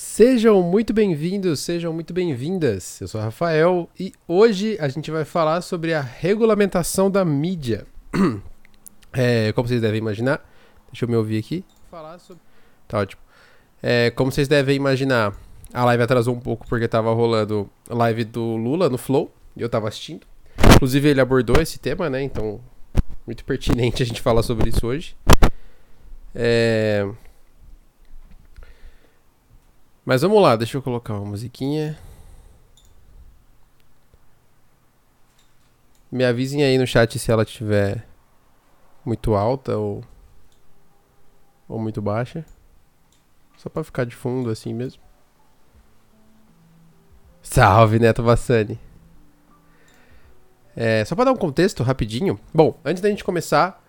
Sejam muito bem-vindos, sejam muito bem-vindas. Eu sou o Rafael e hoje a gente vai falar sobre a regulamentação da mídia. É, como vocês devem imaginar, deixa eu me ouvir aqui. Falar sobre... Tá ótimo. É, como vocês devem imaginar, a live atrasou um pouco porque tava rolando a live do Lula no Flow e eu tava assistindo. Inclusive ele abordou esse tema, né? Então, muito pertinente a gente falar sobre isso hoje. É... Mas vamos lá, deixa eu colocar uma musiquinha. Me avisem aí no chat se ela estiver muito alta ou, ou muito baixa. Só pra ficar de fundo assim mesmo. Salve, Neto Bassani. É, só pra dar um contexto rapidinho. Bom, antes da gente começar,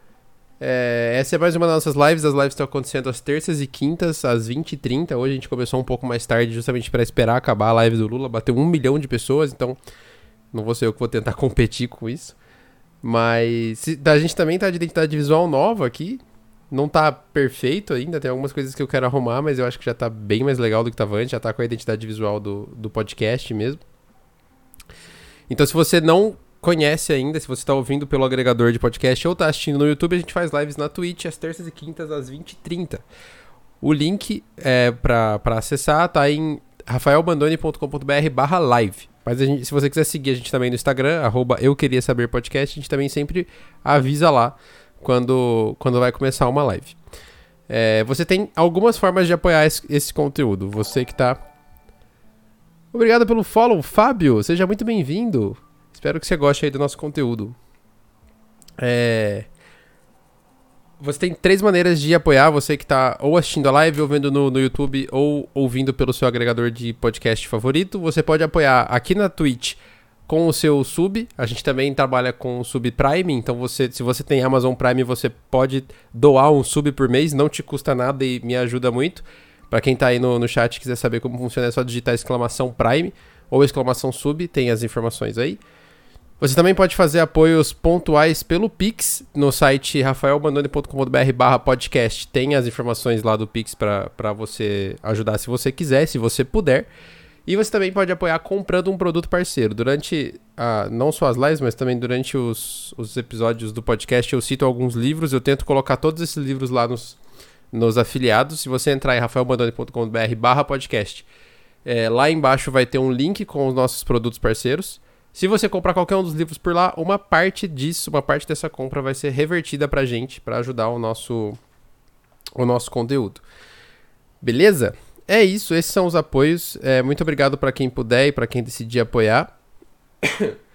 é, essa é mais uma das nossas lives. As lives estão acontecendo às terças e quintas, às 20h30. Hoje a gente começou um pouco mais tarde, justamente para esperar acabar a live do Lula. Bateu um milhão de pessoas, então não vou ser eu que vou tentar competir com isso. Mas se, a gente também tá de identidade visual nova aqui. Não tá perfeito ainda, tem algumas coisas que eu quero arrumar, mas eu acho que já tá bem mais legal do que tava antes, já tá com a identidade visual do, do podcast mesmo. Então, se você não conhece ainda, se você está ouvindo pelo agregador de podcast ou está assistindo no YouTube, a gente faz lives na Twitch às terças e quintas às 20h30. O link é, para acessar tá em rafaelbandoni.com.br barra live. Mas gente, se você quiser seguir a gente também no Instagram, arroba eu queria saber podcast, a gente também sempre avisa lá quando, quando vai começar uma live. É, você tem algumas formas de apoiar esse, esse conteúdo. Você que está Obrigado pelo follow, Fábio. Seja muito bem-vindo. Espero que você goste aí do nosso conteúdo. É... Você tem três maneiras de apoiar você que está ou assistindo a live, ou vendo no, no YouTube, ou ouvindo pelo seu agregador de podcast favorito. Você pode apoiar aqui na Twitch com o seu sub. A gente também trabalha com o sub Prime, então você, se você tem Amazon Prime, você pode doar um sub por mês, não te custa nada e me ajuda muito. Para quem está aí no, no chat e quiser saber como funciona, é só digitar exclamação Prime ou exclamação sub, tem as informações aí. Você também pode fazer apoios pontuais pelo Pix no site rafaelbandone.com.br podcast. Tem as informações lá do Pix para você ajudar se você quiser, se você puder. E você também pode apoiar comprando um produto parceiro. Durante, a, não só as lives, mas também durante os, os episódios do podcast, eu cito alguns livros. Eu tento colocar todos esses livros lá nos, nos afiliados. Se você entrar em rafaelbandone.com.br podcast, é, lá embaixo vai ter um link com os nossos produtos parceiros. Se você comprar qualquer um dos livros por lá, uma parte disso, uma parte dessa compra vai ser revertida pra gente, para ajudar o nosso o nosso conteúdo. Beleza? É isso, esses são os apoios. É, muito obrigado para quem puder e para quem decidir apoiar.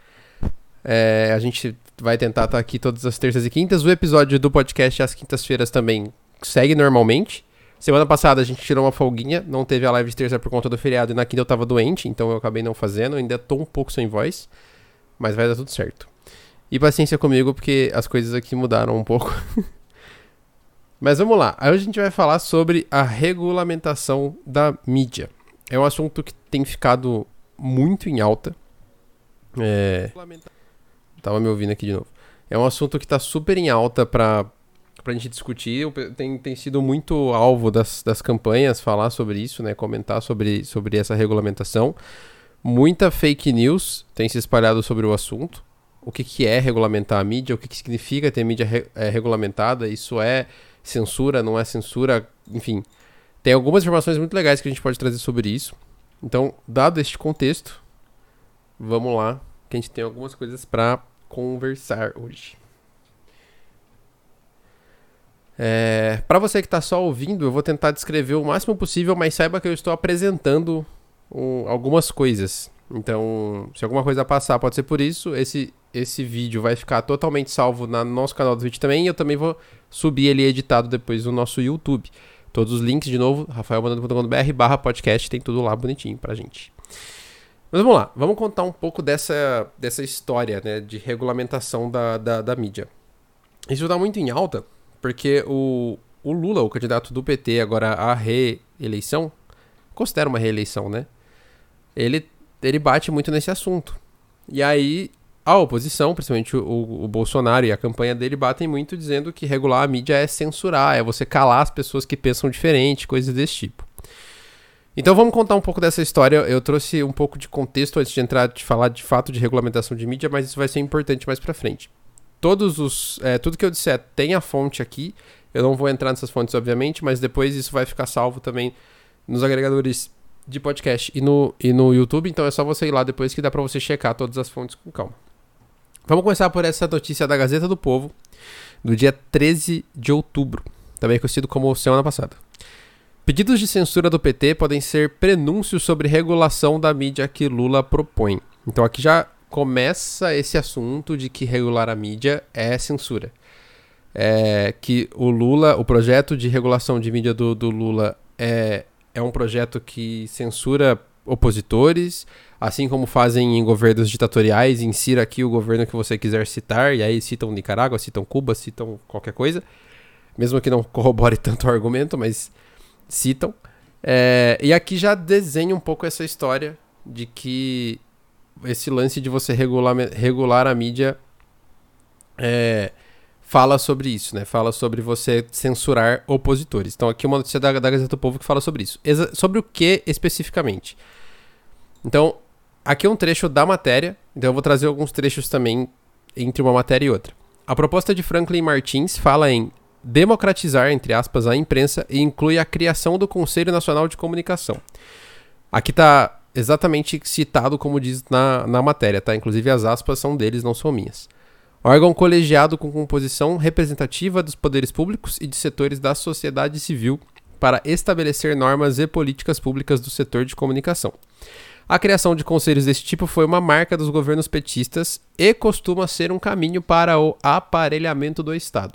É, a gente vai tentar estar tá aqui todas as terças e quintas. O episódio do podcast às quintas-feiras também segue normalmente. Semana passada a gente tirou uma folguinha, não teve a live de terça por conta do feriado e na quinta eu tava doente, então eu acabei não fazendo, ainda tô um pouco sem voz, mas vai dar tudo certo. E paciência comigo porque as coisas aqui mudaram um pouco. mas vamos lá, hoje a gente vai falar sobre a regulamentação da mídia. É um assunto que tem ficado muito em alta. É... Tava me ouvindo aqui de novo. É um assunto que tá super em alta para pra gente discutir. Tem, tem sido muito alvo das, das campanhas falar sobre isso, né? Comentar sobre, sobre essa regulamentação. Muita fake news tem se espalhado sobre o assunto. O que, que é regulamentar a mídia? O que, que significa ter mídia re, é, regulamentada? Isso é censura? Não é censura? Enfim, tem algumas informações muito legais que a gente pode trazer sobre isso. Então, dado este contexto, vamos lá, que a gente tem algumas coisas para conversar hoje. É, para você que está só ouvindo, eu vou tentar descrever o máximo possível, mas saiba que eu estou apresentando um, algumas coisas. Então, se alguma coisa passar, pode ser por isso. Esse, esse vídeo vai ficar totalmente salvo no nosso canal do Twitch também. E eu também vou subir ele editado depois no nosso YouTube. Todos os links, de novo, rafaelbandando.com.br barra podcast, tem tudo lá bonitinho pra gente. Mas vamos lá, vamos contar um pouco dessa, dessa história né, de regulamentação da, da, da mídia. Isso está muito em alta porque o, o Lula, o candidato do PT agora à reeleição, considera uma reeleição, né? Ele, ele bate muito nesse assunto. E aí a oposição, principalmente o, o, Bolsonaro e a campanha dele, batem muito dizendo que regular a mídia é censurar, é você calar as pessoas que pensam diferente, coisas desse tipo. Então vamos contar um pouco dessa história. Eu trouxe um pouco de contexto antes de entrar de falar de fato de regulamentação de mídia, mas isso vai ser importante mais para frente. Todos os, é, tudo que eu disser tem a fonte aqui. Eu não vou entrar nessas fontes, obviamente, mas depois isso vai ficar salvo também nos agregadores de podcast e no, e no YouTube. Então é só você ir lá depois que dá para você checar todas as fontes com calma. Vamos começar por essa notícia da Gazeta do Povo, do dia 13 de outubro, também conhecido como semana passada. Pedidos de censura do PT podem ser prenúncios sobre regulação da mídia que Lula propõe. Então aqui já começa esse assunto de que regular a mídia é censura. É que o Lula, o projeto de regulação de mídia do, do Lula é, é um projeto que censura opositores, assim como fazem em governos ditatoriais, insira aqui o governo que você quiser citar, e aí citam Nicarágua, citam Cuba, citam qualquer coisa, mesmo que não corrobore tanto o argumento, mas citam. É, e aqui já desenha um pouco essa história de que esse lance de você regular, regular a mídia é, fala sobre isso, né? Fala sobre você censurar opositores. Então aqui uma notícia da, da Gazeta do Povo que fala sobre isso. Exa sobre o que especificamente? Então, aqui é um trecho da matéria, então eu vou trazer alguns trechos também entre uma matéria e outra. A proposta de Franklin Martins fala em democratizar, entre aspas, a imprensa e inclui a criação do Conselho Nacional de Comunicação. Aqui está exatamente citado como diz na, na matéria, tá? Inclusive as aspas são deles, não são minhas. Órgão colegiado com composição representativa dos poderes públicos e de setores da sociedade civil para estabelecer normas e políticas públicas do setor de comunicação. A criação de conselhos desse tipo foi uma marca dos governos petistas e costuma ser um caminho para o aparelhamento do Estado.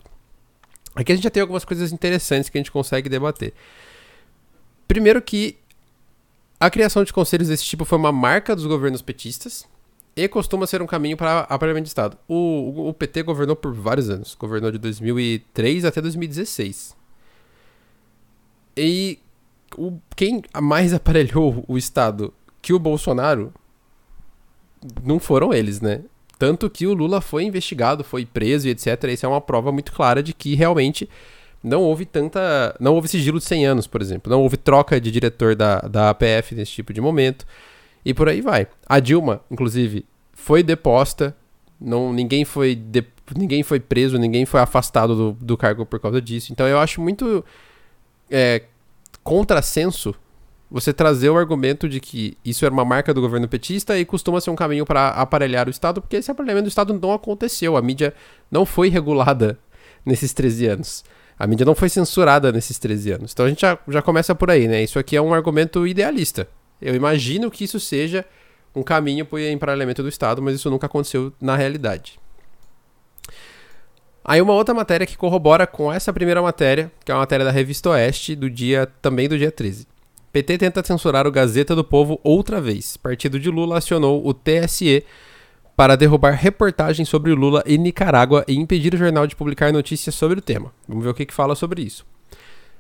Aqui a gente já tem algumas coisas interessantes que a gente consegue debater. Primeiro que a criação de conselhos desse tipo foi uma marca dos governos petistas e costuma ser um caminho para aparelhamento de Estado. O, o, PT governou por vários anos. Governou de 2003 até 2016. E o, quem mais aparelhou o Estado que o Bolsonaro não foram eles, né? Tanto que o Lula foi investigado, foi preso e etc. Isso é uma prova muito clara de que realmente não houve tanta. Não houve sigilo de 100 anos, por exemplo. Não houve troca de diretor da, da APF nesse tipo de momento. E por aí vai. A Dilma, inclusive, foi deposta. Não, ninguém, foi de, ninguém foi preso, ninguém foi afastado do, do cargo por causa disso. Então eu acho muito é, contrassenso você trazer o argumento de que isso era uma marca do governo petista e costuma ser um caminho para aparelhar o Estado, porque esse aparelhamento do Estado não aconteceu. A mídia não foi regulada nesses 13 anos. A mídia não foi censurada nesses 13 anos. Então a gente já, já começa por aí, né? Isso aqui é um argumento idealista. Eu imagino que isso seja um caminho para o emparelhamento do Estado, mas isso nunca aconteceu na realidade. Aí uma outra matéria que corrobora com essa primeira matéria, que é uma matéria da Revista Oeste, do dia também do dia 13. PT tenta censurar o Gazeta do Povo outra vez. Partido de Lula acionou o TSE para derrubar reportagens sobre Lula e Nicarágua e impedir o jornal de publicar notícias sobre o tema. Vamos ver o que, que fala sobre isso.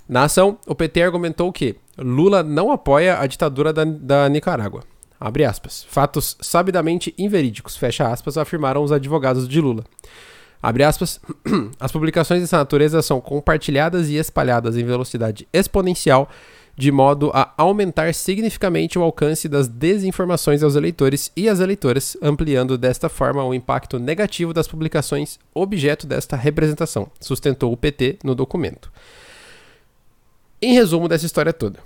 Na ação, o PT argumentou que Lula não apoia a ditadura da, da Nicarágua. Abre aspas. Fatos sabidamente inverídicos, fecha aspas, afirmaram os advogados de Lula. Abre aspas. As publicações dessa natureza são compartilhadas e espalhadas em velocidade exponencial de modo a aumentar significativamente o alcance das desinformações aos eleitores e às eleitoras, ampliando desta forma o impacto negativo das publicações objeto desta representação, sustentou o PT no documento. Em resumo dessa história toda,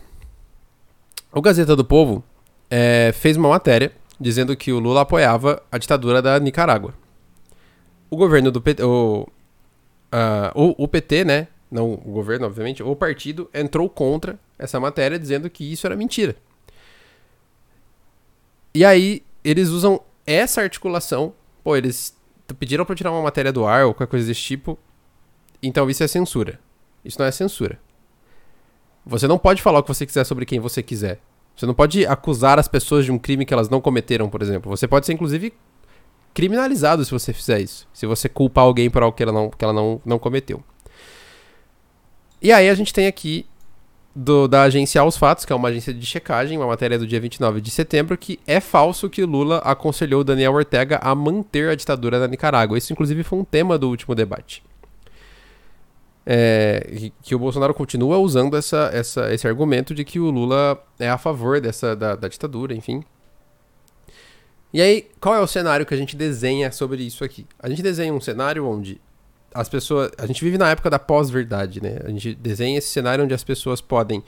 o Gazeta do Povo é, fez uma matéria dizendo que o Lula apoiava a ditadura da Nicarágua. O governo do PT, o, uh, o, o PT, né, não o governo, obviamente, o partido entrou contra essa matéria dizendo que isso era mentira. E aí eles usam essa articulação, pô, eles pediram para tirar uma matéria do ar ou qualquer coisa desse tipo, então isso é censura. Isso não é censura. Você não pode falar o que você quiser sobre quem você quiser. Você não pode acusar as pessoas de um crime que elas não cometeram, por exemplo. Você pode ser, inclusive, criminalizado se você fizer isso. Se você culpar alguém por algo que ela não, que ela não, não cometeu. E aí a gente tem aqui do, da agência Aos Fatos, que é uma agência de checagem, uma matéria do dia 29 de setembro, que é falso que Lula aconselhou Daniel Ortega a manter a ditadura da Nicarágua. Isso, inclusive, foi um tema do último debate. é, que o Bolsonaro continua usando essa, essa, esse argumento de que o Lula é a favor dessa, da, da ditadura, enfim. E aí, qual é o cenário que a gente desenha sobre isso aqui? A gente desenha um cenário onde as pessoas. A gente vive na época da pós-verdade, né? A gente desenha esse cenário onde as pessoas podem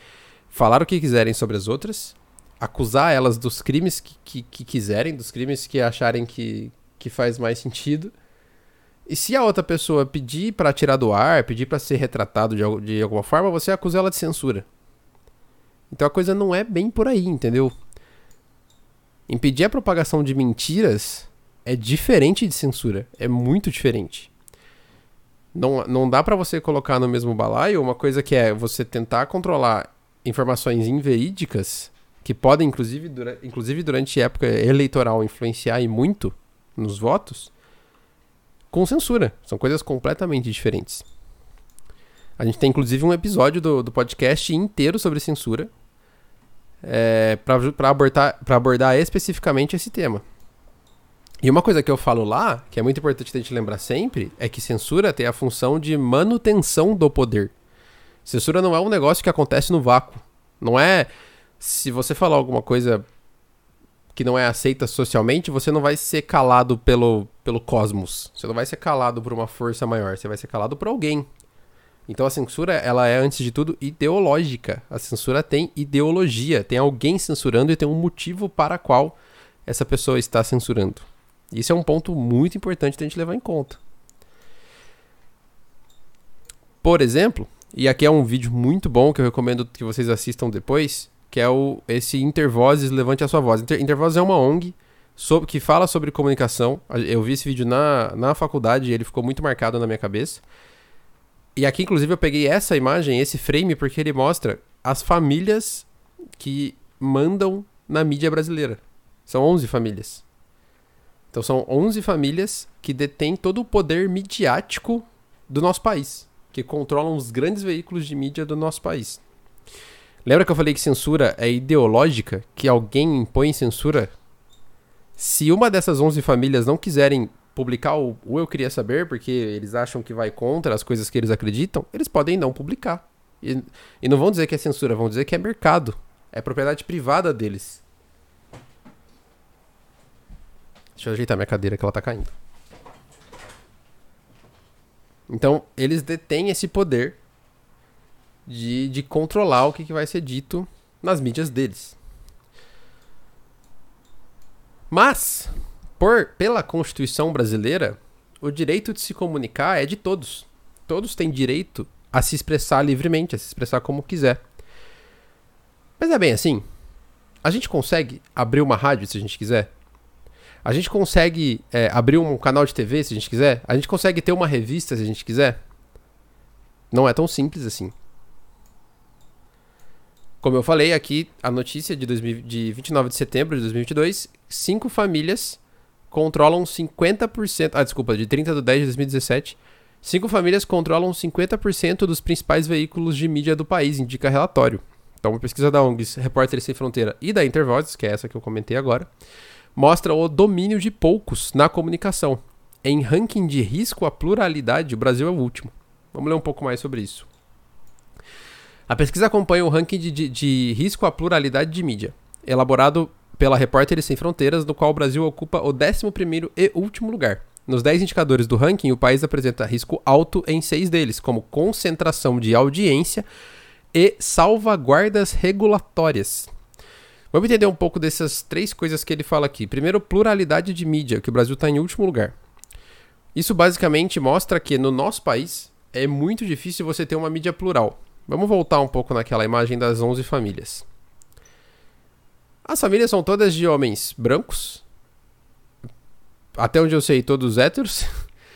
falar o que quiserem sobre as outras, acusar elas dos crimes que, que, que quiserem, dos crimes que acharem que, que faz mais sentido e se a outra pessoa pedir para tirar do ar, pedir para ser retratado de, de alguma forma, você acusa ela de censura. Então a coisa não é bem por aí, entendeu? Impedir a propagação de mentiras é diferente de censura. É muito diferente. Não, não dá para você colocar no mesmo balaio uma coisa que é você tentar controlar informações inverídicas, que podem, inclusive, dura, inclusive durante época eleitoral, influenciar e muito nos votos, com censura. São coisas completamente diferentes. A gente tem inclusive um episódio do, do podcast inteiro sobre censura é, para abordar, abordar especificamente esse tema. E uma coisa que eu falo lá, que é muito importante a gente lembrar sempre, é que censura tem a função de manutenção do poder. Censura não é um negócio que acontece no vácuo. Não é se você falar alguma coisa que não é aceita socialmente, você não vai ser calado pelo, pelo cosmos. Você não vai ser calado por uma força maior, você vai ser calado por alguém. Então a censura, ela é antes de tudo ideológica. A censura tem ideologia, tem alguém censurando e tem um motivo para qual essa pessoa está censurando. Isso é um ponto muito importante da gente levar em conta. Por exemplo, e aqui é um vídeo muito bom que eu recomendo que vocês assistam depois, que é o, esse Intervozes Levante a Sua Voz. Inter, Intervozes é uma ONG sobre, que fala sobre comunicação. Eu vi esse vídeo na, na faculdade e ele ficou muito marcado na minha cabeça. E aqui, inclusive, eu peguei essa imagem, esse frame, porque ele mostra as famílias que mandam na mídia brasileira. São 11 famílias. Então são 11 famílias que detêm todo o poder midiático do nosso país, que controlam os grandes veículos de mídia do nosso país. Lembra que eu falei que censura é ideológica? Que alguém impõe censura? Se uma dessas 11 famílias não quiserem publicar o, o Eu Queria Saber, porque eles acham que vai contra as coisas que eles acreditam, eles podem não publicar. E, e não vão dizer que é censura, vão dizer que é mercado. É propriedade privada deles. Deixa eu ajeitar minha cadeira que ela tá caindo. Então, eles detêm esse poder de, de controlar o que, que vai ser dito nas mídias deles. Mas, por pela Constituição brasileira, o direito de se comunicar é de todos. Todos têm direito a se expressar livremente, a se expressar como quiser. Mas é bem assim. A gente consegue abrir uma rádio se a gente quiser. A gente consegue é, abrir um canal de TV se a gente quiser. A gente consegue ter uma revista se a gente quiser. Não é tão simples assim. Como eu falei aqui, a notícia de, 2000, de 29 de setembro de 2022, cinco famílias controlam 50%, ah, desculpa, de 30 de 10 de 2017, cinco famílias controlam 50% dos principais veículos de mídia do país, indica relatório. Então, uma pesquisa da ONGs Repórteres Sem Fronteira e da Intervozes, que é essa que eu comentei agora, mostra o domínio de poucos na comunicação. Em ranking de risco à pluralidade, o Brasil é o último. Vamos ler um pouco mais sobre isso. A pesquisa acompanha o ranking de, de, de risco à pluralidade de mídia, elaborado pela Repórteres Sem Fronteiras, no qual o Brasil ocupa o 11 e último lugar. Nos 10 indicadores do ranking, o país apresenta risco alto em seis deles, como concentração de audiência e salvaguardas regulatórias. Vamos entender um pouco dessas três coisas que ele fala aqui. Primeiro, pluralidade de mídia, que o Brasil está em último lugar. Isso basicamente mostra que no nosso país é muito difícil você ter uma mídia plural. Vamos voltar um pouco naquela imagem das 11 famílias. As famílias são todas de homens brancos, até onde eu sei, todos héteros,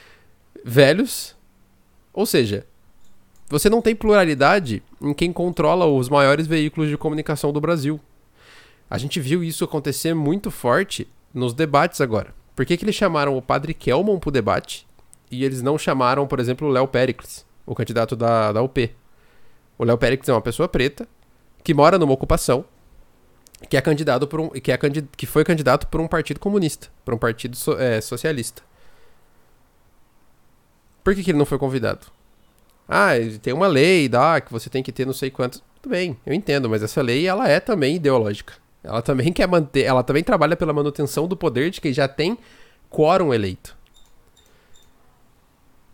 velhos. Ou seja, você não tem pluralidade em quem controla os maiores veículos de comunicação do Brasil. A gente viu isso acontecer muito forte nos debates agora. Por que, que eles chamaram o padre Kelmon pro debate e eles não chamaram, por exemplo, o Léo Pericles, o candidato da, da UP? O Léo Pérez é uma pessoa preta que mora numa ocupação que é candidato por um que, é que foi candidato por um partido comunista, por um partido so, é, socialista. Por que, que ele não foi convidado? Ah, tem uma lei, dá, que você tem que ter não sei quantos. Tudo bem, eu entendo, mas essa lei ela é também ideológica. Ela também quer manter, ela também trabalha pela manutenção do poder de quem já tem quórum eleito.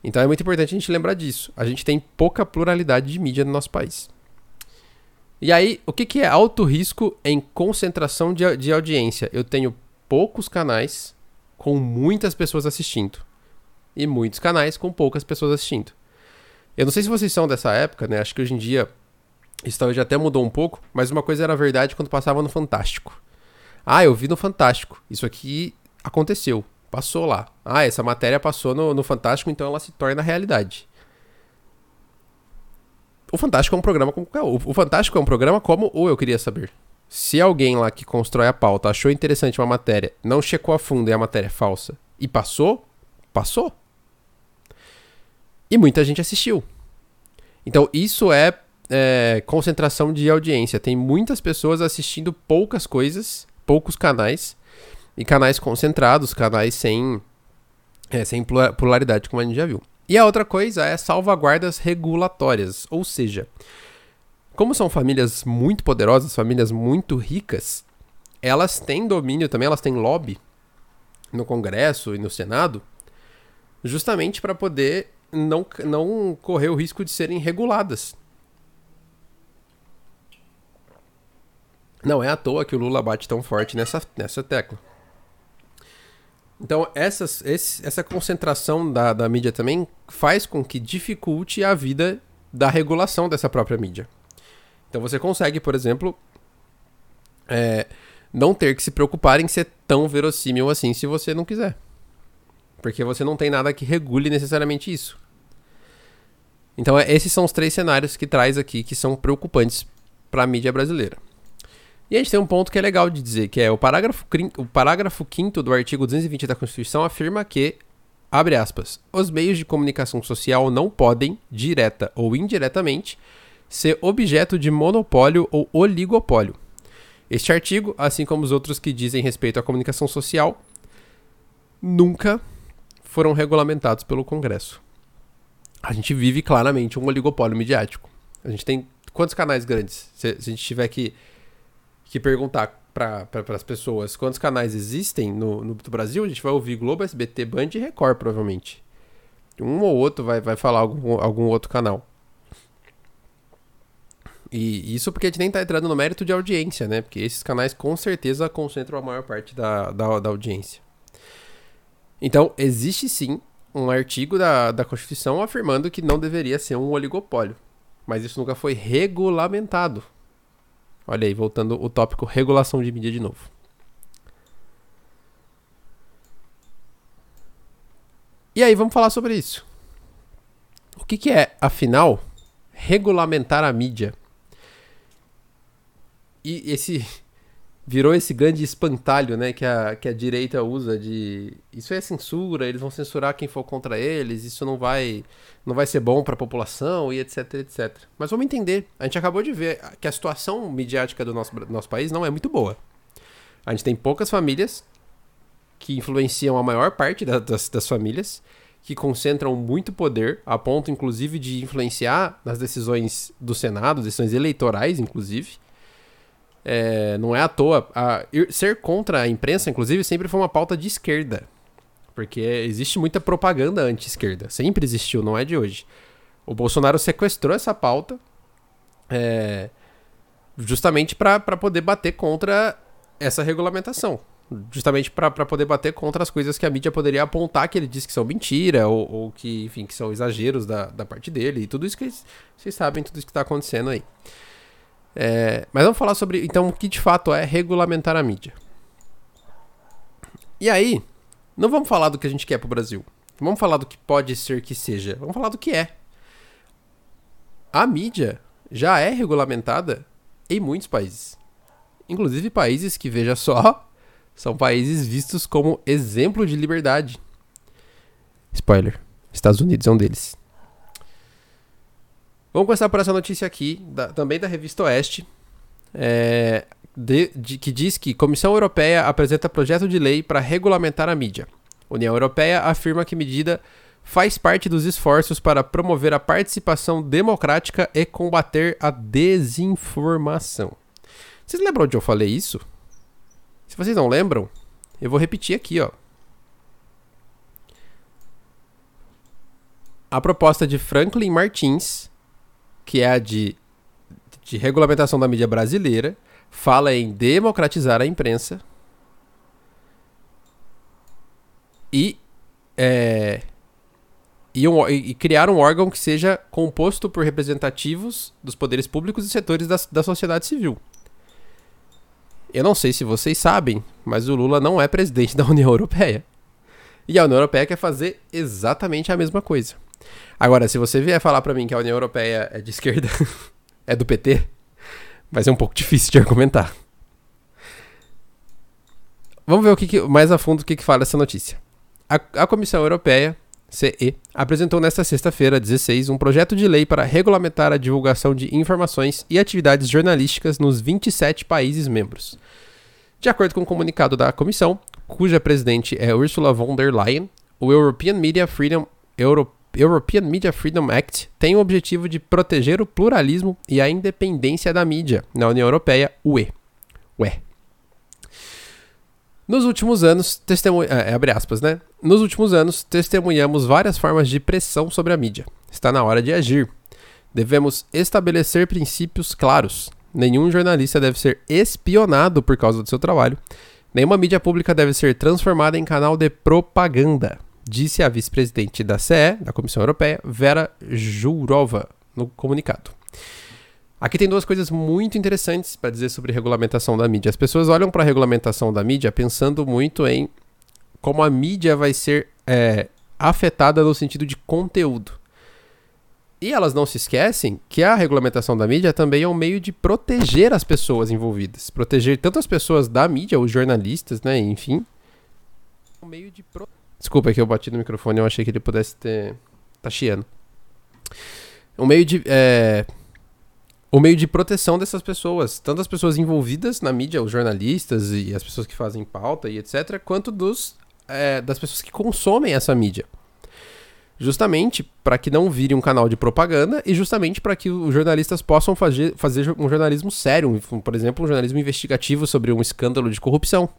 Então é muito importante a gente lembrar disso. A gente tem pouca pluralidade de mídia no nosso país. E aí, o que, que é alto risco em concentração de, de audiência? Eu tenho poucos canais com muitas pessoas assistindo. E muitos canais com poucas pessoas assistindo. Eu não sei se vocês são dessa época, né? Acho que hoje em dia isso talvez até mudou um pouco, mas uma coisa era verdade quando passava no Fantástico. Ah, eu vi no Fantástico. Isso aqui aconteceu. Passou lá. Ah, essa matéria passou no, no Fantástico, então ela se torna realidade. O Fantástico é um programa como. O Fantástico é um programa como o Eu Queria Saber. Se alguém lá que constrói a pauta achou interessante uma matéria, não checou a fundo e a matéria é falsa e passou, passou. E muita gente assistiu. Então isso é, é concentração de audiência. Tem muitas pessoas assistindo poucas coisas, poucos canais, e canais concentrados, canais sem, é, sem pluralidade, como a gente já viu. E a outra coisa é salvaguardas regulatórias, ou seja, como são famílias muito poderosas, famílias muito ricas, elas têm domínio também, elas têm lobby no Congresso e no Senado, justamente para poder não, não correr o risco de serem reguladas. Não é à toa que o Lula bate tão forte nessa, nessa tecla. Então, essas, esse, essa concentração da, da mídia também faz com que dificulte a vida da regulação dessa própria mídia. Então, você consegue, por exemplo, é, não ter que se preocupar em ser tão verossímil assim se você não quiser. Porque você não tem nada que regule necessariamente isso. Então, é, esses são os três cenários que traz aqui que são preocupantes para a mídia brasileira. E a gente tem um ponto que é legal de dizer, que é o parágrafo, o parágrafo 5 do artigo 220 da Constituição afirma que, abre aspas, os meios de comunicação social não podem, direta ou indiretamente, ser objeto de monopólio ou oligopólio. Este artigo, assim como os outros que dizem respeito à comunicação social, nunca foram regulamentados pelo Congresso. A gente vive claramente um oligopólio midiático. A gente tem quantos canais grandes? Se, se a gente tiver que que perguntar para pra, as pessoas quantos canais existem no, no Brasil, a gente vai ouvir Globo, SBT, Band e Record, provavelmente. Um ou outro vai, vai falar algum, algum outro canal. E isso porque a gente nem tá entrando no mérito de audiência, né? Porque esses canais com certeza concentram a maior parte da, da, da audiência. Então, existe sim um artigo da, da Constituição afirmando que não deveria ser um oligopólio. Mas isso nunca foi regulamentado. Olha aí, voltando o tópico regulação de mídia de novo. E aí, vamos falar sobre isso. O que, que é, afinal, regulamentar a mídia? E esse virou esse grande espantalho, né, que a, que a direita usa de isso é censura, eles vão censurar quem for contra eles, isso não vai não vai ser bom para a população e etc, etc. Mas vamos entender, a gente acabou de ver que a situação midiática do nosso, nosso país não é muito boa. A gente tem poucas famílias que influenciam a maior parte da, das, das famílias, que concentram muito poder, a ponto inclusive de influenciar nas decisões do Senado, decisões eleitorais, inclusive. É, não é à toa. A, ser contra a imprensa, inclusive, sempre foi uma pauta de esquerda. Porque existe muita propaganda anti-esquerda. Sempre existiu, não é de hoje. O Bolsonaro sequestrou essa pauta é, justamente para poder bater contra essa regulamentação. Justamente para poder bater contra as coisas que a mídia poderia apontar que ele diz que são mentira, ou, ou que, enfim, que são exageros da, da parte dele. E tudo isso que vocês sabem, tudo isso que está acontecendo aí. É, mas vamos falar sobre, então, o que de fato é regulamentar a mídia. E aí, não vamos falar do que a gente quer pro Brasil. Vamos falar do que pode ser que seja. Vamos falar do que é. A mídia já é regulamentada em muitos países. Inclusive países que, veja só, são países vistos como exemplo de liberdade. Spoiler: Estados Unidos é um deles. Vamos começar por essa notícia aqui, da, também da revista Oeste, é, de, de, que diz que Comissão Europeia apresenta projeto de lei para regulamentar a mídia. União Europeia afirma que medida faz parte dos esforços para promover a participação democrática e combater a desinformação. Vocês lembram onde eu falei isso? Se vocês não lembram, eu vou repetir aqui, ó. A proposta de Franklin Martins, que é a de, de regulamentação da mídia brasileira, fala em democratizar a imprensa e, é, e, um, e, criar um órgão que seja composto por representativos dos poderes públicos e setores da, da sociedade civil. Eu não sei se vocês sabem, mas o Lula não é presidente da União Europeia. E a União Europeia quer fazer exatamente a mesma coisa. Agora, se você vier falar para mim que a União Europeia é de esquerda, é do PT, vai ser um pouco difícil de argumentar. Vamos ver o que, que mais a fundo o que, que fala essa notícia. A, a Comissão Europeia, CE, apresentou nesta sexta-feira, 16, um projeto de lei para regulamentar a divulgação de informações e atividades jornalísticas nos 27 países membros. De acordo com o um comunicado da comissão, cuja presidente é Ursula von der Leyen, o European Media Freedom Euro European Media Freedom Act tem o objetivo de proteger o pluralismo e a independência da mídia na União Europeia, UE. UE. Nos últimos anos, testemu... é, abre aspas, né? Nos últimos anos, testemunhamos várias formas de pressão sobre a mídia. Está na hora de agir. Devemos estabelecer princípios claros. Nenhum jornalista deve ser espionado por causa do seu trabalho. Nenhuma mídia pública deve ser transformada em canal de propaganda disse a vice-presidente da CE, da Comissão Europeia, Vera Jourova, no comunicado. Aqui tem duas coisas muito interessantes para dizer sobre regulamentação da mídia. As pessoas olham para a regulamentação da mídia pensando muito em como a mídia vai ser é, afetada no sentido de conteúdo. E elas não se esquecem que a regulamentação da mídia também é um meio de proteger as pessoas envolvidas. Proteger tanto as pessoas da mídia, os jornalistas, né, enfim. Um meio de proteger Desculpa que eu bati no microfone, eu achei que ele pudesse ter. Tá chiando. O meio de. É... O meio de proteção dessas pessoas, tanto as pessoas envolvidas na mídia, os jornalistas e as pessoas que fazem pauta e etc., quanto dos, é, das pessoas que consomem essa mídia. Justamente para que não vire um canal de propaganda e justamente para que os jornalistas possam fazer, fazer um jornalismo sério, por exemplo, um jornalismo investigativo sobre um escândalo de corrupção.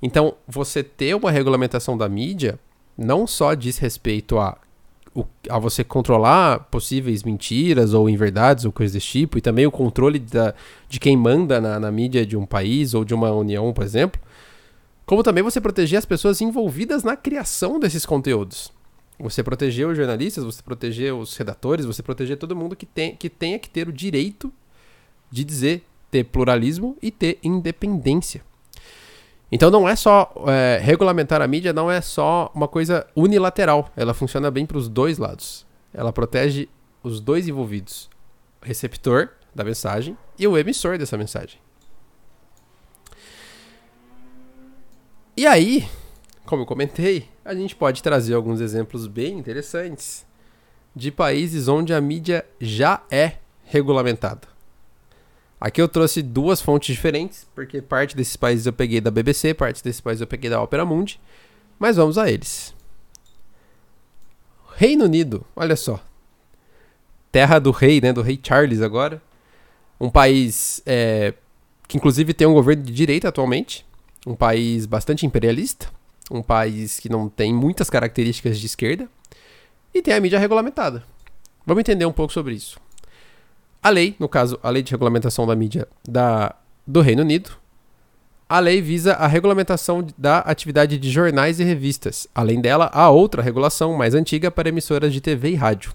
Então, você ter uma regulamentação da mídia não só diz respeito a, a você controlar possíveis mentiras ou inverdades ou coisas desse tipo, e também o controle da, de quem manda na, na mídia de um país ou de uma união, por exemplo, como também você proteger as pessoas envolvidas na criação desses conteúdos. Você proteger os jornalistas, você proteger os redatores, você proteger todo mundo que, tem, que tenha que ter o direito de dizer, ter pluralismo e ter independência. Então não é só é, regulamentar a mídia, não é só uma coisa unilateral. Ela funciona bem para os dois lados. Ela protege os dois envolvidos, o receptor da mensagem e o emissor dessa mensagem. E aí, como eu comentei, a gente pode trazer alguns exemplos bem interessantes de países onde a mídia já é regulamentada. Aqui eu trouxe duas fontes diferentes, porque parte desses países eu peguei da BBC, parte desses países eu peguei da Opera Mundi, mas vamos a eles. Reino Unido, olha só. Terra do rei, né, do rei Charles agora. Um país é, que inclusive tem um governo de direita atualmente, um país bastante imperialista, um país que não tem muitas características de esquerda e tem a mídia regulamentada. Vamos entender um pouco sobre isso. A lei, no caso, a lei de regulamentação da mídia da, do Reino Unido, a lei visa a regulamentação da atividade de jornais e revistas. Além dela, há outra regulação mais antiga para emissoras de TV e rádio.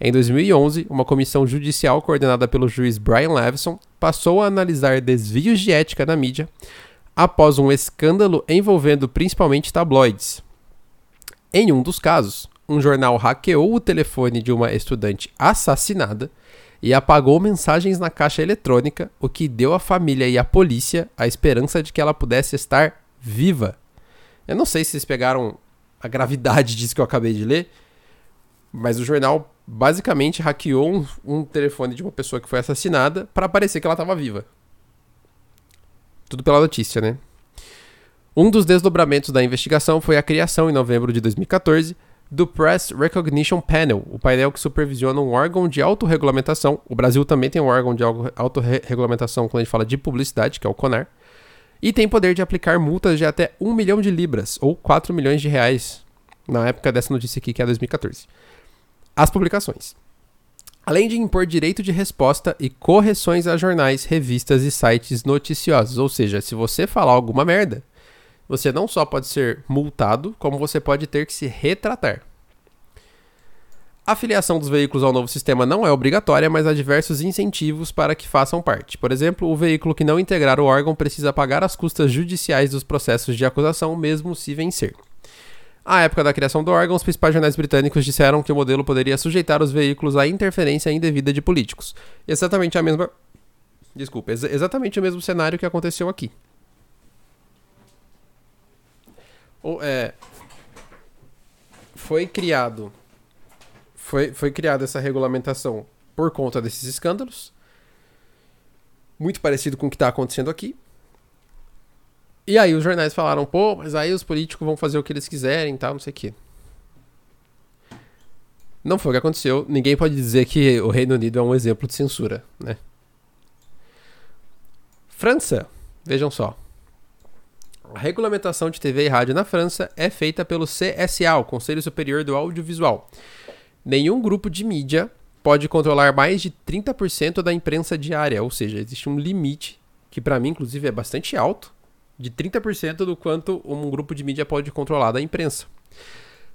Em 2011, uma comissão judicial coordenada pelo juiz Brian Levison passou a analisar desvios de ética na mídia após um escândalo envolvendo principalmente tabloides. Em um dos casos, um jornal hackeou o telefone de uma estudante assassinada e apagou mensagens na caixa eletrônica, o que deu à família e à polícia a esperança de que ela pudesse estar viva. Eu não sei se vocês pegaram a gravidade disso que eu acabei de ler, mas o jornal basicamente hackeou um, um telefone de uma pessoa que foi assassinada para parecer que ela estava viva. Tudo pela notícia, né? Um dos desdobramentos da investigação foi a criação, em novembro de 2014, do Press Recognition Panel, o painel que supervisiona um órgão de autorregulamentação. O Brasil também tem um órgão de autorregulamentação quando a gente fala de publicidade, que é o CONAR. E tem poder de aplicar multas de até 1 milhão de libras, ou 4 milhões de reais, na época dessa notícia aqui, que é 2014. As publicações. Além de impor direito de resposta e correções a jornais, revistas e sites noticiosos. Ou seja, se você falar alguma merda, você não só pode ser multado, como você pode ter que se retratar. A filiação dos veículos ao novo sistema não é obrigatória, mas há diversos incentivos para que façam parte. Por exemplo, o veículo que não integrar o órgão precisa pagar as custas judiciais dos processos de acusação, mesmo se vencer. À época da criação do órgão, os principais jornais britânicos disseram que o modelo poderia sujeitar os veículos à interferência indevida de políticos. Exatamente a mesma. Desculpa, ex exatamente o mesmo cenário que aconteceu aqui. O, é, foi criado foi, foi criada essa regulamentação por conta desses escândalos. Muito parecido com o que está acontecendo aqui. E aí os jornais falaram, pô, mas aí os políticos vão fazer o que eles quiserem e tal, não sei o quê. Não foi o que aconteceu. Ninguém pode dizer que o Reino Unido é um exemplo de censura, né? França, vejam só. A regulamentação de TV e rádio na França é feita pelo CSA, o Conselho Superior do Audiovisual. Nenhum grupo de mídia pode controlar mais de 30% da imprensa diária, ou seja, existe um limite, que para mim, inclusive, é bastante alto, de 30% do quanto um grupo de mídia pode controlar da imprensa.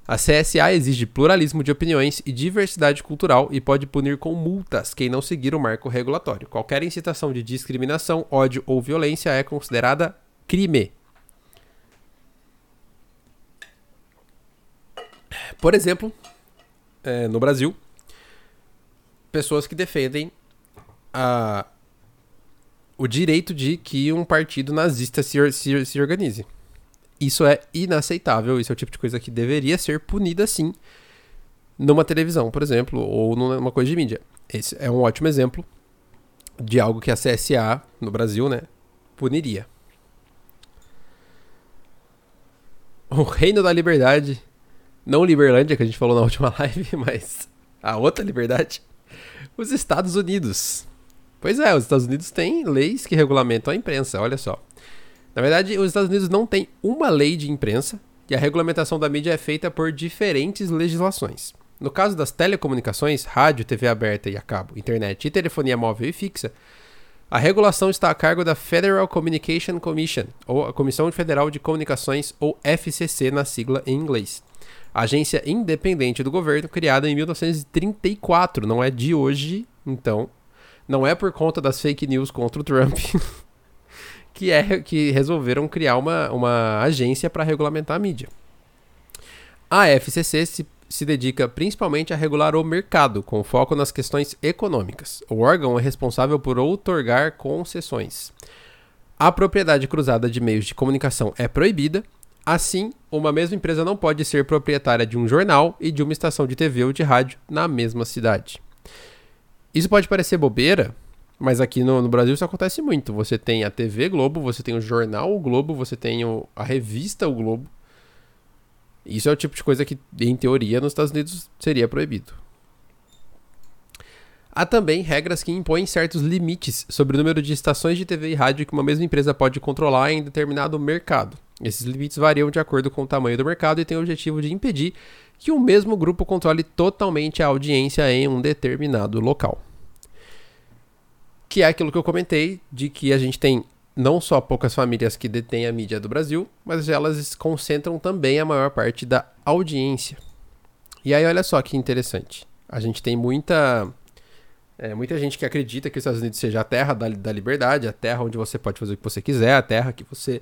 A CSA exige pluralismo de opiniões e diversidade cultural e pode punir com multas quem não seguir o marco regulatório. Qualquer incitação de discriminação, ódio ou violência é considerada crime. Por exemplo, é, no Brasil, pessoas que defendem a, o direito de que um partido nazista se, se, se organize. Isso é inaceitável, isso é o tipo de coisa que deveria ser punida sim numa televisão, por exemplo, ou numa coisa de mídia. Esse é um ótimo exemplo de algo que a CSA no Brasil, né, puniria. O Reino da Liberdade não Liberlândia, que a gente falou na última live, mas a outra liberdade. Os Estados Unidos. Pois é, os Estados Unidos têm leis que regulamentam a imprensa, olha só. Na verdade, os Estados Unidos não têm uma lei de imprensa e a regulamentação da mídia é feita por diferentes legislações. No caso das telecomunicações, rádio, TV aberta e a cabo, internet e telefonia móvel e fixa, a regulação está a cargo da Federal Communication Commission, ou a Comissão Federal de Comunicações, ou FCC na sigla em inglês agência independente do governo, criada em 1934, não é de hoje, então. Não é por conta das fake news contra o Trump que, é, que resolveram criar uma, uma agência para regulamentar a mídia. A FCC se, se dedica principalmente a regular o mercado, com foco nas questões econômicas. O órgão é responsável por outorgar concessões. A propriedade cruzada de meios de comunicação é proibida Assim, uma mesma empresa não pode ser proprietária de um jornal e de uma estação de TV ou de rádio na mesma cidade. Isso pode parecer bobeira, mas aqui no, no, Brasil isso acontece muito. Você tem a TV Globo, você tem o jornal O Globo, você tem o, a revista O Globo. Isso é o tipo de coisa que, em teoria, nos Estados Unidos seria proibido. Há também regras que impõem certos limites sobre o número de estações de TV e rádio que uma mesma empresa pode controlar em determinado mercado. Esses limites variam de acordo com o tamanho do mercado e têm o objetivo de impedir que o mesmo grupo controle totalmente a audiência em um determinado local. Que é aquilo que eu comentei, de que a gente tem não só poucas famílias que detêm a mídia do Brasil, mas elas concentram também a maior parte da audiência. E aí, olha só que interessante. A gente tem muita. É, muita gente que acredita que os Estados Unidos seja a terra da, da liberdade, a terra onde você pode fazer o que você quiser, a terra que você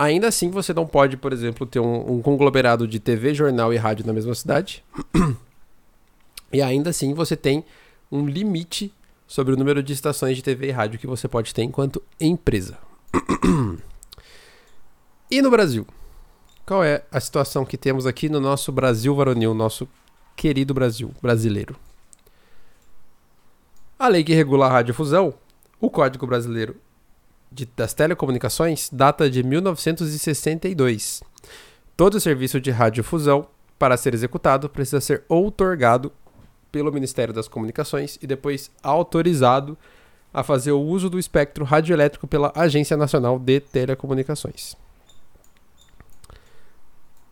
Ainda assim, você não pode, por exemplo, ter um, um conglomerado de TV, jornal e rádio na mesma cidade. e ainda assim, você tem um limite sobre o número de estações de TV e rádio que você pode ter enquanto empresa. e no Brasil? Qual é a situação que temos aqui no nosso Brasil varonil, nosso querido Brasil brasileiro? A lei que regula a radiofusão, o Código Brasileiro de, das telecomunicações data de 1962. Todo serviço de radiofusão para ser executado, precisa ser outorgado pelo Ministério das Comunicações e depois autorizado a fazer o uso do espectro radioelétrico pela Agência Nacional de Telecomunicações.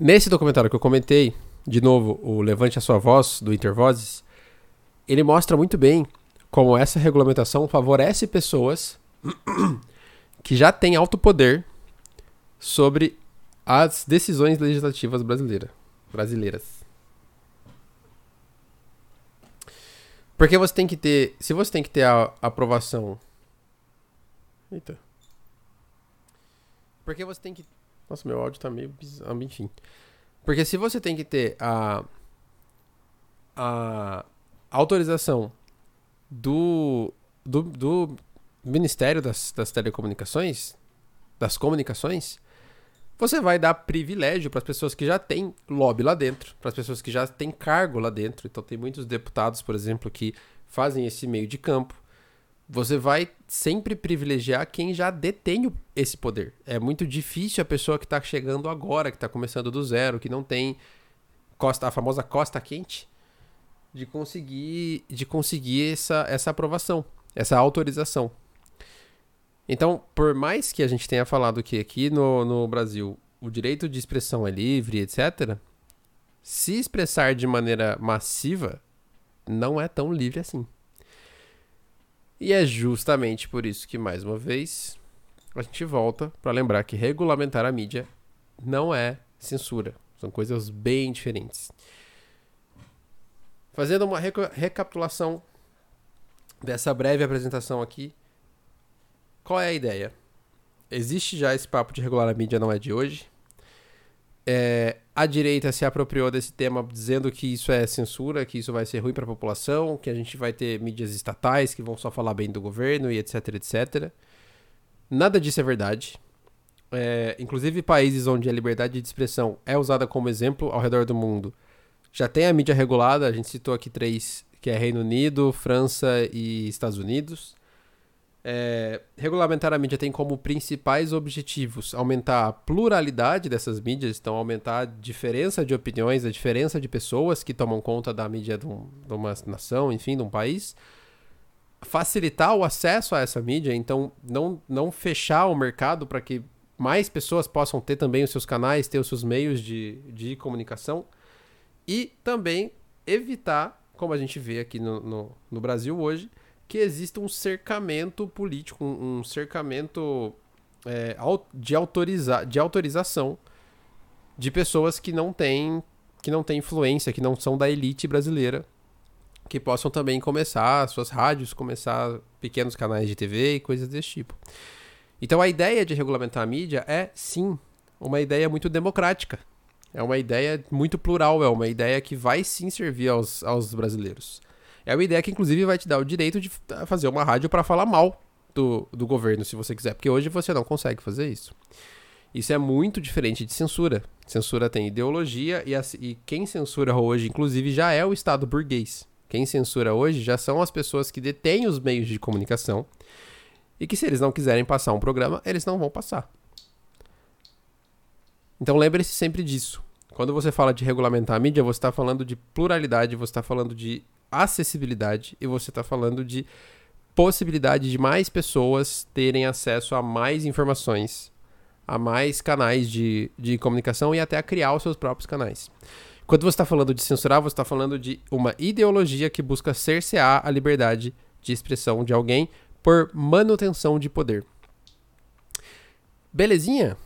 Nesse documentário que eu comentei, de novo, o Levante a Sua Voz, do Intervozes, ele mostra muito bem como essa regulamentação favorece pessoas que já têm alto poder sobre as decisões legislativas brasileira, brasileiras. Porque você tem que ter. Se você tem que ter a aprovação. Eita. Porque você tem que. Nossa, meu áudio tá meio bizarro, enfim. Porque se você tem que ter a. A autorização do. Do, do Ministério das, das Telecomunicações. Das Comunicações você vai dar privilégio para as pessoas que já têm lobby lá dentro, para as pessoas que já têm cargo lá dentro. Então, tem muitos deputados, por exemplo, que fazem esse meio de campo. Você vai sempre privilegiar quem já detém esse poder. É muito difícil a pessoa que está chegando agora, que está começando do zero, que não tem costa, a famosa costa quente, de conseguir, de conseguir essa, essa aprovação, essa autorização. Então, por mais que a gente tenha falado que aqui no, no Brasil o direito de expressão é livre, etc., se expressar de maneira massiva não é tão livre assim. E é justamente por isso que, mais uma vez, a gente volta para lembrar que regulamentar a mídia não é censura. São coisas bem diferentes. Fazendo uma recapitulação dessa breve apresentação aqui, qual é a ideia? Existe já esse papo de regular a mídia, não é de hoje. É, a direita se apropriou desse tema dizendo que isso é censura, que isso vai ser ruim para a população, que a gente vai ter mídias estatais que vão só falar bem do governo e etc, etc. Nada disso é verdade. É, inclusive países onde a liberdade de expressão é usada como exemplo ao redor do mundo já tem a mídia regulada. A gente citou aqui três, que é Reino Unido, França e Estados Unidos. É, regulamentar a mídia tem como principais objetivos aumentar a pluralidade dessas mídias, então aumentar a diferença de opiniões, a diferença de pessoas que tomam conta da mídia de, um, de uma nação, enfim, de um país. Facilitar o acesso a essa mídia, então não, não fechar o mercado para que mais pessoas possam ter também os seus canais, ter os seus meios de, de comunicação. E também evitar, como a gente vê aqui no, no, no Brasil hoje, que exista um cercamento político, um, um cercamento é, de, autoriza de autorização de pessoas que não têm que não têm influência, que não são da elite brasileira, que possam também começar suas rádios, começar pequenos canais de TV e coisas desse tipo. Então a ideia de regulamentar a mídia é sim uma ideia muito democrática. É uma ideia muito plural, é uma ideia que vai sim servir aos, aos brasileiros. É uma ideia que, inclusive, vai te dar o direito de fazer uma rádio para falar mal do, do governo, se você quiser. Porque hoje você não consegue fazer isso. Isso é muito diferente de censura. Censura tem ideologia e, a, e quem censura hoje, inclusive, já é o Estado burguês. Quem censura hoje já são as pessoas que detêm os meios de comunicação e que, se eles não quiserem passar um programa, eles não vão passar. Então lembre-se sempre disso. Quando você fala de regulamentar a mídia, você está falando de pluralidade, você está falando de acessibilidade e você está falando de possibilidade de mais pessoas terem acesso a mais informações, a mais canais de, de comunicação e até a criar os seus próprios canais. Quando você está falando de censurar, você está falando de uma ideologia que busca cercear a liberdade de expressão de alguém por manutenção de poder. Belezinha?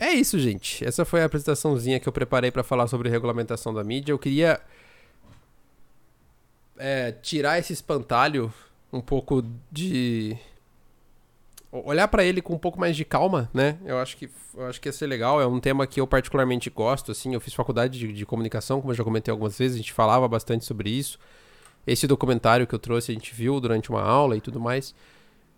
É isso, gente. Essa foi a apresentaçãozinha que eu preparei para falar sobre regulamentação da mídia. Eu queria é, tirar esse espantalho um pouco de olhar para ele com um pouco mais de calma, né? Eu acho que eu acho que ia ser legal. É um tema que eu particularmente gosto. Assim, eu fiz faculdade de, de, comunicação, como eu já comentei algumas vezes. A gente falava bastante sobre isso. Esse documentário que eu trouxe a gente viu durante uma aula e tudo mais.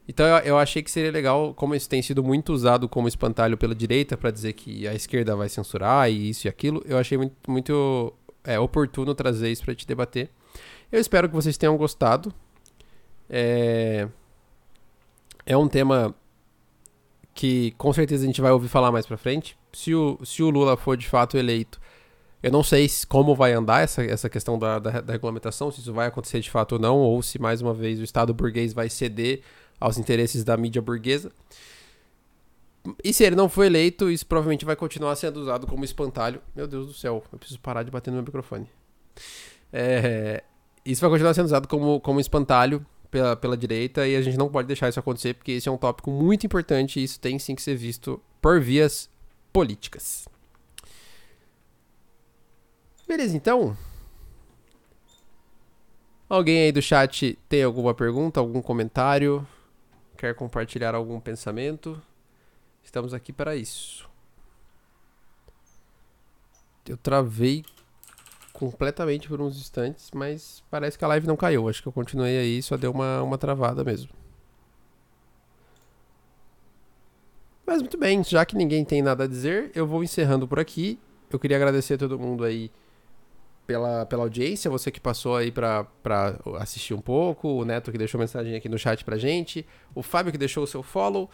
Então eu, eu achei que seria legal, como isso tem sido muito usado como espantalho pela direita para dizer que a esquerda vai censurar e isso e aquilo. Eu achei muito, muito é, oportuno trazer isso para te debater. Eu espero que vocês tenham gostado. É, é um tema que com certeza a gente vai ouvir falar mais pra frente. Se o, se o Lula for de fato eleito, Eu não sei como vai andar essa, essa questão da, da, da, regulamentação, se isso vai acontecer de fato ou não, ou se mais uma vez o Estado burguês vai ceder aos interesses da mídia burguesa. E se ele não for eleito, isso provavelmente vai continuar sendo usado como espantalho. Meu Deus do céu, eu preciso parar de bater no meu microfone. É, isso vai continuar sendo usado como, como espantalho pela, pela direita e a gente não pode deixar isso acontecer porque esse é um tópico muito importante e isso tem sim que ser visto por vias políticas. Beleza, então. Alguém aí do chat tem alguma pergunta, algum comentário? Quer compartilhar algum pensamento? Estamos aqui para isso. Eu travei completamente por uns instantes, mas parece que a live não caiu. Acho que eu continuei aí, só deu uma, uma travada mesmo. Mas muito bem, já que ninguém tem nada a dizer, eu vou encerrando por aqui. Eu queria agradecer a todo mundo aí pela, pela audiência, você que passou aí pra assistir um pouco, o Neto que deixou mensagem aqui no chat pra gente, o Fábio que deixou o seu follow,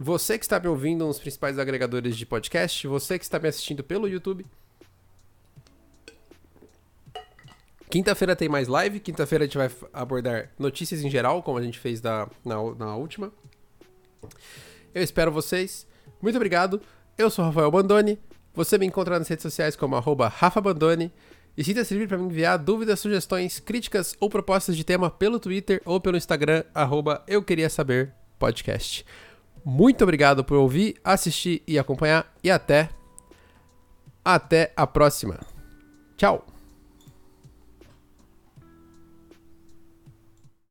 você que está me ouvindo nos principais agregadores de podcast, você que está me assistindo pelo YouTube. Quinta-feira tem mais live, quinta-feira a gente vai abordar notícias em geral, como a gente fez da, na, na última. Eu espero vocês. Muito obrigado. Eu sou Rafael Bandoni. Você me encontra nas redes sociais como arroba Rafa Bandoni. E sinta-se livre para me enviar dúvidas, sugestões, críticas ou propostas de tema pelo Twitter ou pelo Instagram, arroba Eu Queria Saber Podcast. Muito obrigado por ouvir, assistir e acompanhar. E até. Até a próxima. Tchau!